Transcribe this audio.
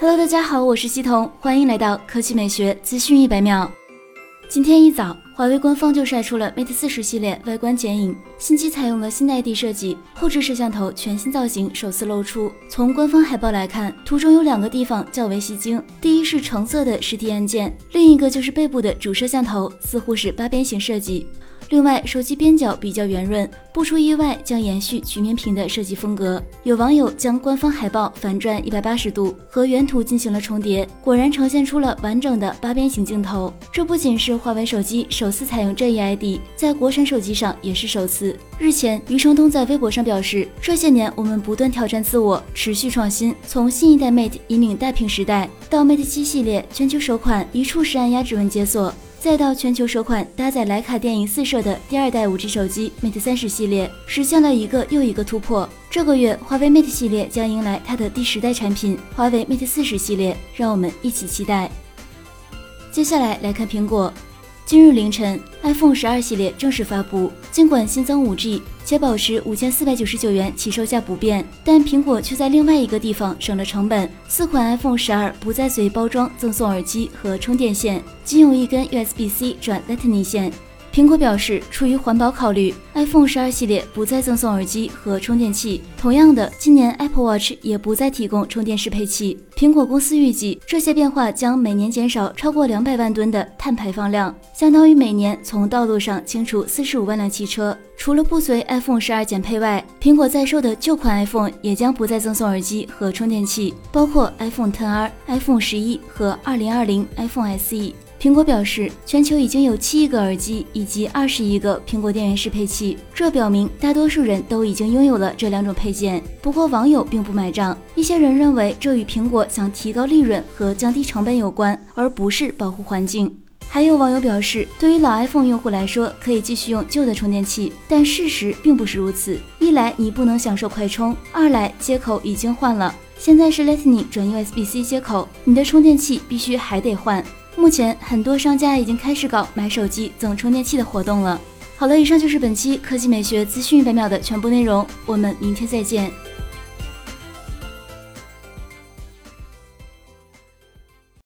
Hello，大家好，我是西彤，欢迎来到科技美学资讯一百秒。今天一早，华为官方就晒出了 Mate 四十系列外观剪影，新机采用了新的 ID 设计，后置摄像头全新造型首次露出。从官方海报来看，图中有两个地方较为吸睛，第一是橙色的实体按键，另一个就是背部的主摄像头，似乎是八边形设计。另外，手机边角比较圆润，不出意外将延续曲面屏的设计风格。有网友将官方海报反转一百八十度，和原图进行了重叠，果然呈现出了完整的八边形镜头。这不仅是华为手机首次采用这一 ID，在国产手机上也是首次。日前，余承东在微博上表示，这些年我们不断挑战自我，持续创新，从新一代 Mate 引领大屏时代，到 Mate 七系列全球首款一触式按压指纹解锁。再到全球首款搭载徕卡电影四摄的第二代 5G 手机 Mate 三十系列，实现了一个又一个突破。这个月，华为 Mate 系列将迎来它的第十代产品——华为 Mate 四十系列，让我们一起期待。接下来来看苹果。今日凌晨，iPhone 十二系列正式发布。尽管新增 5G 且保持五千四百九十九元起售价不变，但苹果却在另外一个地方省了成本。四款 iPhone 十二不再随包装赠送耳机和充电线，仅用一根 USB-C 转 Lightning 线。苹果表示，出于环保考虑，iPhone 十二系列不再赠送耳机和充电器。同样的，今年 Apple Watch 也不再提供充电适配器。苹果公司预计，这些变化将每年减少超过两百万吨的碳排放量，相当于每年从道路上清除四十五万辆汽车。除了不随 iPhone 十二减配外，苹果在售的旧款 iPhone 也将不再赠送耳机和充电器，包括 iPhone XR、iPhone 十一和二零二零 iPhone SE。苹果表示，全球已经有七亿个耳机以及二十亿个苹果电源适配器，这表明大多数人都已经拥有了这两种配件。不过，网友并不买账，一些人认为这与苹果想提高利润和降低成本有关，而不是保护环境。还有网友表示，对于老 iPhone 用户来说，可以继续用旧的充电器，但事实并不是如此。一来你不能享受快充，二来接口已经换了，现在是 Lightning 转 USB-C 接口，你的充电器必须还得换。目前，很多商家已经开始搞买手机赠充电器的活动了。好了，以上就是本期科技美学资讯一百秒的全部内容，我们明天再见。